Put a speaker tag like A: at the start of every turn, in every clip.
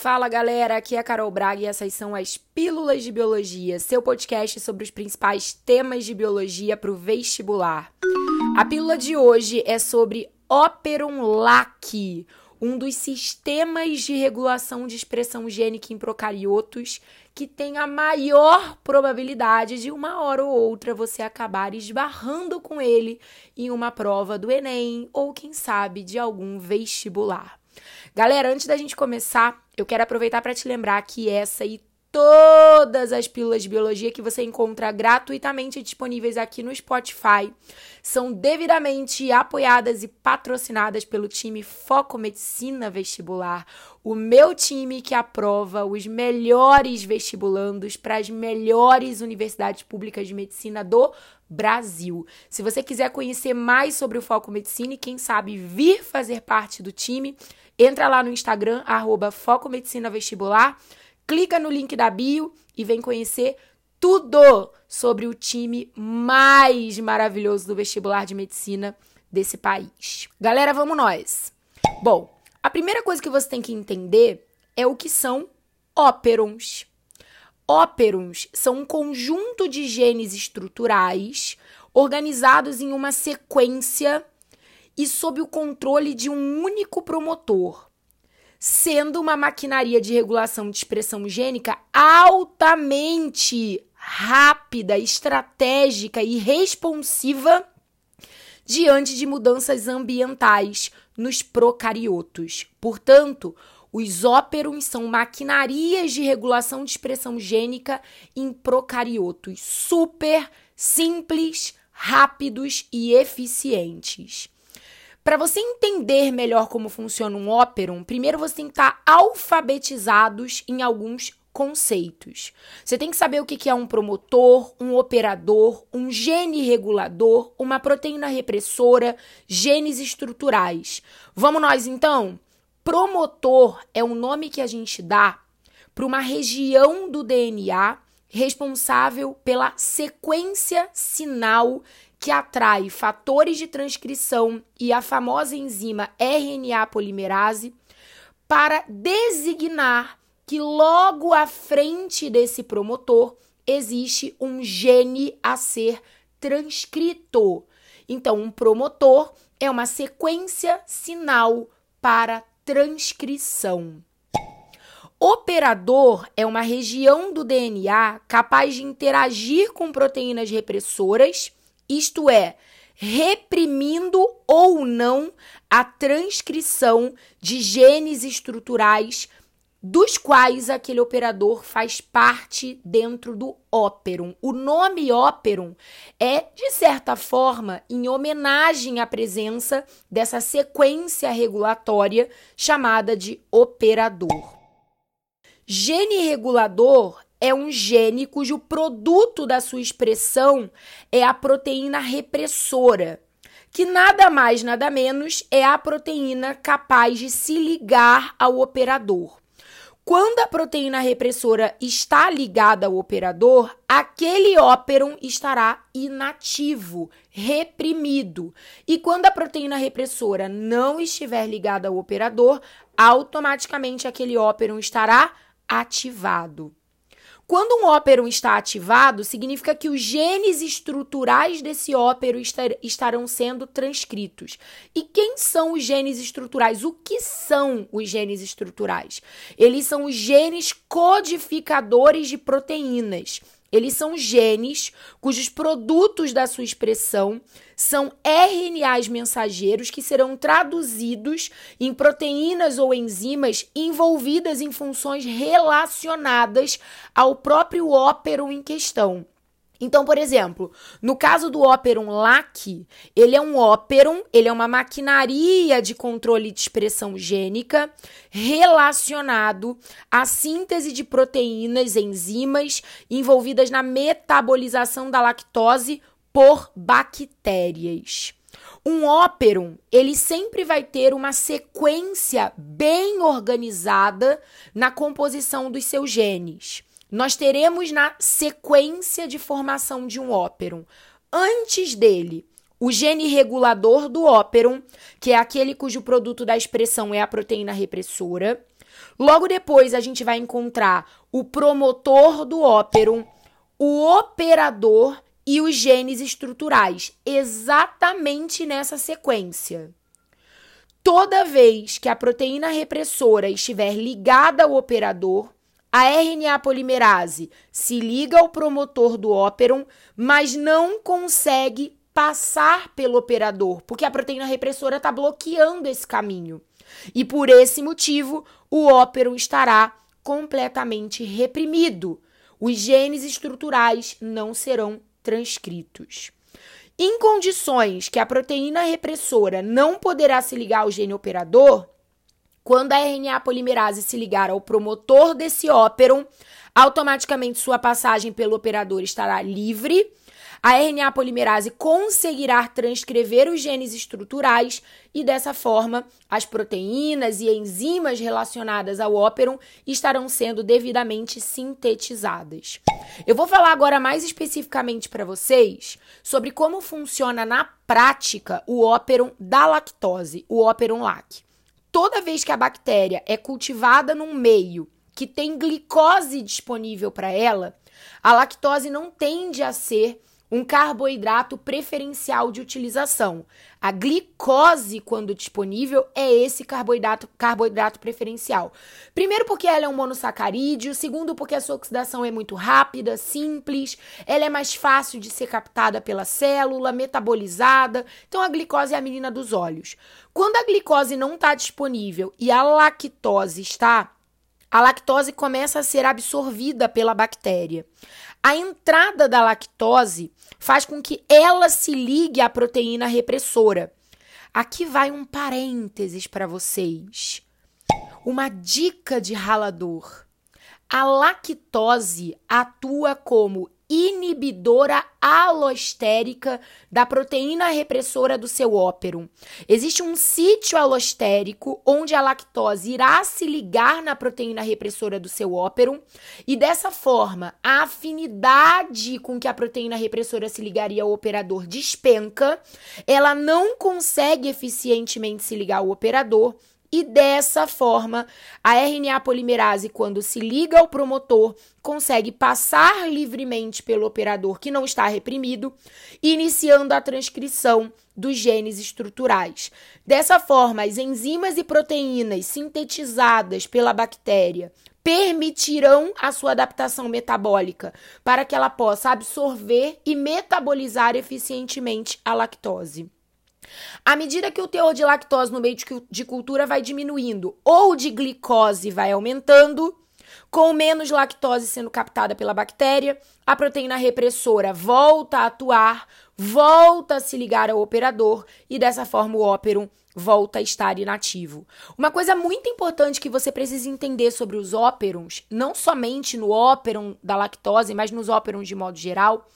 A: Fala galera, aqui é a Carol Braga e essas são as Pílulas de Biologia, seu podcast sobre os principais temas de biologia para o vestibular. A pílula de hoje é sobre Operon LAC, um dos sistemas de regulação de expressão gênica em procariotos que tem a maior probabilidade de uma hora ou outra você acabar esbarrando com ele em uma prova do Enem ou quem sabe de algum vestibular. Galera, antes da gente começar, eu quero aproveitar para te lembrar que essa e todas as pílulas de biologia que você encontra gratuitamente disponíveis aqui no Spotify são devidamente apoiadas e patrocinadas pelo time Foco Medicina Vestibular, o meu time que aprova os melhores vestibulandos para as melhores universidades públicas de medicina do Brasil. Se você quiser conhecer mais sobre o Foco Medicina e quem sabe vir fazer parte do time, entra lá no Instagram, arroba Foco Medicina Vestibular clica no link da bio e vem conhecer tudo sobre o time mais maravilhoso do vestibular de medicina desse país. Galera, vamos nós. Bom, a primeira coisa que você tem que entender é o que são óperons. Óperons são um conjunto de genes estruturais organizados em uma sequência e sob o controle de um único promotor sendo uma maquinaria de regulação de expressão gênica altamente rápida, estratégica e responsiva diante de mudanças ambientais nos procariotos. Portanto, os óperons são maquinarias de regulação de expressão gênica em procariotos super simples, rápidos e eficientes. Para você entender melhor como funciona um óperon, primeiro você tem que estar alfabetizados em alguns conceitos. Você tem que saber o que é um promotor, um operador, um gene regulador, uma proteína repressora, genes estruturais. Vamos nós então? Promotor é um nome que a gente dá para uma região do DNA responsável pela sequência sinal que atrai fatores de transcrição e a famosa enzima RNA polimerase para designar que logo à frente desse promotor existe um gene a ser transcrito. Então, um promotor é uma sequência sinal para transcrição. Operador é uma região do DNA capaz de interagir com proteínas repressoras isto é, reprimindo ou não a transcrição de genes estruturais dos quais aquele operador faz parte dentro do óperon. O nome óperon é, de certa forma, em homenagem à presença dessa sequência regulatória chamada de operador. Gene regulador é um gene cujo produto da sua expressão é a proteína repressora, que nada mais, nada menos é a proteína capaz de se ligar ao operador. Quando a proteína repressora está ligada ao operador, aquele óperon estará inativo, reprimido. E quando a proteína repressora não estiver ligada ao operador, automaticamente aquele óperon estará ativado. Quando um ópero está ativado, significa que os genes estruturais desse ópero estar, estarão sendo transcritos. E quem são os genes estruturais? O que são os genes estruturais? Eles são os genes codificadores de proteínas. Eles são genes cujos produtos da sua expressão são RNAs mensageiros que serão traduzidos em proteínas ou enzimas envolvidas em funções relacionadas ao próprio ópero em questão. Então, por exemplo, no caso do óperon LAC, ele é um óperon, ele é uma maquinaria de controle de expressão gênica relacionado à síntese de proteínas, enzimas envolvidas na metabolização da lactose por bactérias. Um óperon, ele sempre vai ter uma sequência bem organizada na composição dos seus genes nós teremos na sequência de formação de um óperon. Antes dele, o gene regulador do óperon, que é aquele cujo produto da expressão é a proteína repressora. Logo depois, a gente vai encontrar o promotor do óperon, o operador e os genes estruturais, exatamente nessa sequência. Toda vez que a proteína repressora estiver ligada ao operador, a RNA polimerase se liga ao promotor do óperon, mas não consegue passar pelo operador, porque a proteína repressora está bloqueando esse caminho. E por esse motivo, o óperon estará completamente reprimido. Os genes estruturais não serão transcritos. Em condições que a proteína repressora não poderá se ligar ao gene operador, quando a RNA polimerase se ligar ao promotor desse óperon, automaticamente sua passagem pelo operador estará livre a RNA polimerase conseguirá transcrever os genes estruturais e dessa forma as proteínas e enzimas relacionadas ao óperon estarão sendo devidamente sintetizadas. Eu vou falar agora mais especificamente para vocês sobre como funciona na prática o óperon da lactose, o óperon lac. Toda vez que a bactéria é cultivada num meio que tem glicose disponível para ela, a lactose não tende a ser um carboidrato preferencial de utilização. A glicose, quando disponível, é esse carboidrato, carboidrato preferencial. Primeiro, porque ela é um monossacarídeo. Segundo, porque a sua oxidação é muito rápida, simples. Ela é mais fácil de ser captada pela célula, metabolizada. Então, a glicose é a menina dos olhos. Quando a glicose não está disponível e a lactose está, a lactose começa a ser absorvida pela bactéria. A entrada da lactose faz com que ela se ligue à proteína repressora. Aqui vai um parênteses para vocês. Uma dica de ralador. A lactose atua como inibidora alostérica da proteína repressora do seu óperon. Existe um sítio alostérico onde a lactose irá se ligar na proteína repressora do seu óperon e dessa forma a afinidade com que a proteína repressora se ligaria ao operador despenca, ela não consegue eficientemente se ligar ao operador e dessa forma, a RNA polimerase, quando se liga ao promotor, consegue passar livremente pelo operador que não está reprimido, iniciando a transcrição dos genes estruturais. Dessa forma, as enzimas e proteínas sintetizadas pela bactéria permitirão a sua adaptação metabólica para que ela possa absorver e metabolizar eficientemente a lactose. À medida que o teor de lactose no meio de cultura vai diminuindo ou de glicose vai aumentando, com menos lactose sendo captada pela bactéria, a proteína repressora volta a atuar, volta a se ligar ao operador e dessa forma o óperon volta a estar inativo. Uma coisa muito importante que você precisa entender sobre os óperons, não somente no óperon da lactose, mas nos óperons de modo geral,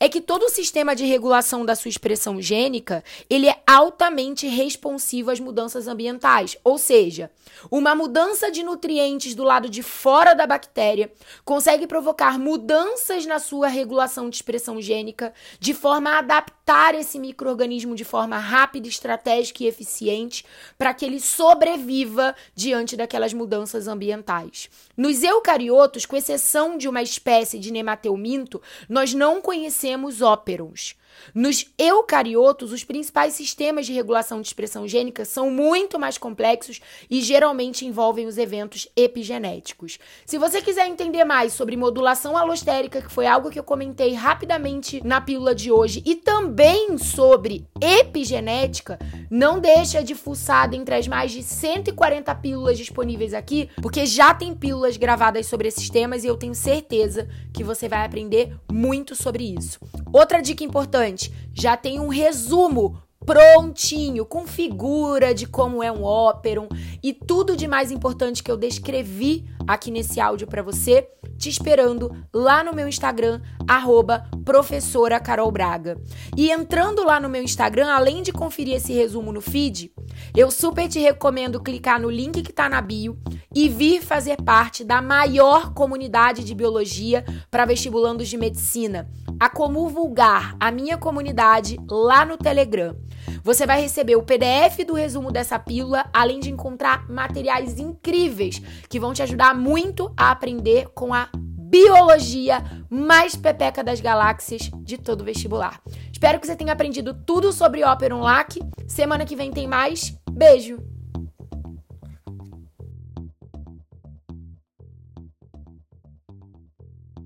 A: é que todo o sistema de regulação da sua expressão gênica, ele é altamente responsivo às mudanças ambientais, ou seja, uma mudança de nutrientes do lado de fora da bactéria consegue provocar mudanças na sua regulação de expressão gênica de forma a adaptar esse microorganismo de forma rápida, estratégica e eficiente para que ele sobreviva diante daquelas mudanças ambientais. Nos eucariotos, com exceção de uma espécie de nemateuminto, nós não conhecemos óperons. Nos eucariotos, os principais sistemas de regulação de expressão gênica são muito mais complexos e geralmente envolvem os eventos epigenéticos. Se você quiser entender mais sobre modulação alostérica, que foi algo que eu comentei rapidamente na pílula de hoje, e também sobre epigenética, não deixa de fuçar entre as mais de 140 pílulas disponíveis aqui, porque já tem pílulas gravadas sobre esses temas e eu tenho certeza que você vai aprender muito sobre isso. Outra dica importante: já tem um resumo prontinho, com figura de como é um óperon e tudo de mais importante que eu descrevi aqui nesse áudio para você, te esperando lá no meu Instagram, arroba professora Carol Braga. E entrando lá no meu Instagram, além de conferir esse resumo no feed, eu super te recomendo clicar no link que está na bio e vir fazer parte da maior comunidade de biologia para vestibulandos de medicina, a Comu Vulgar, a minha comunidade lá no Telegram. Você vai receber o PDF do resumo dessa pílula, além de encontrar materiais incríveis que vão te ajudar muito a aprender com a biologia mais pepeca das galáxias de todo o vestibular. Espero que você tenha aprendido tudo sobre Operon Lac. Semana que vem tem mais. Beijo!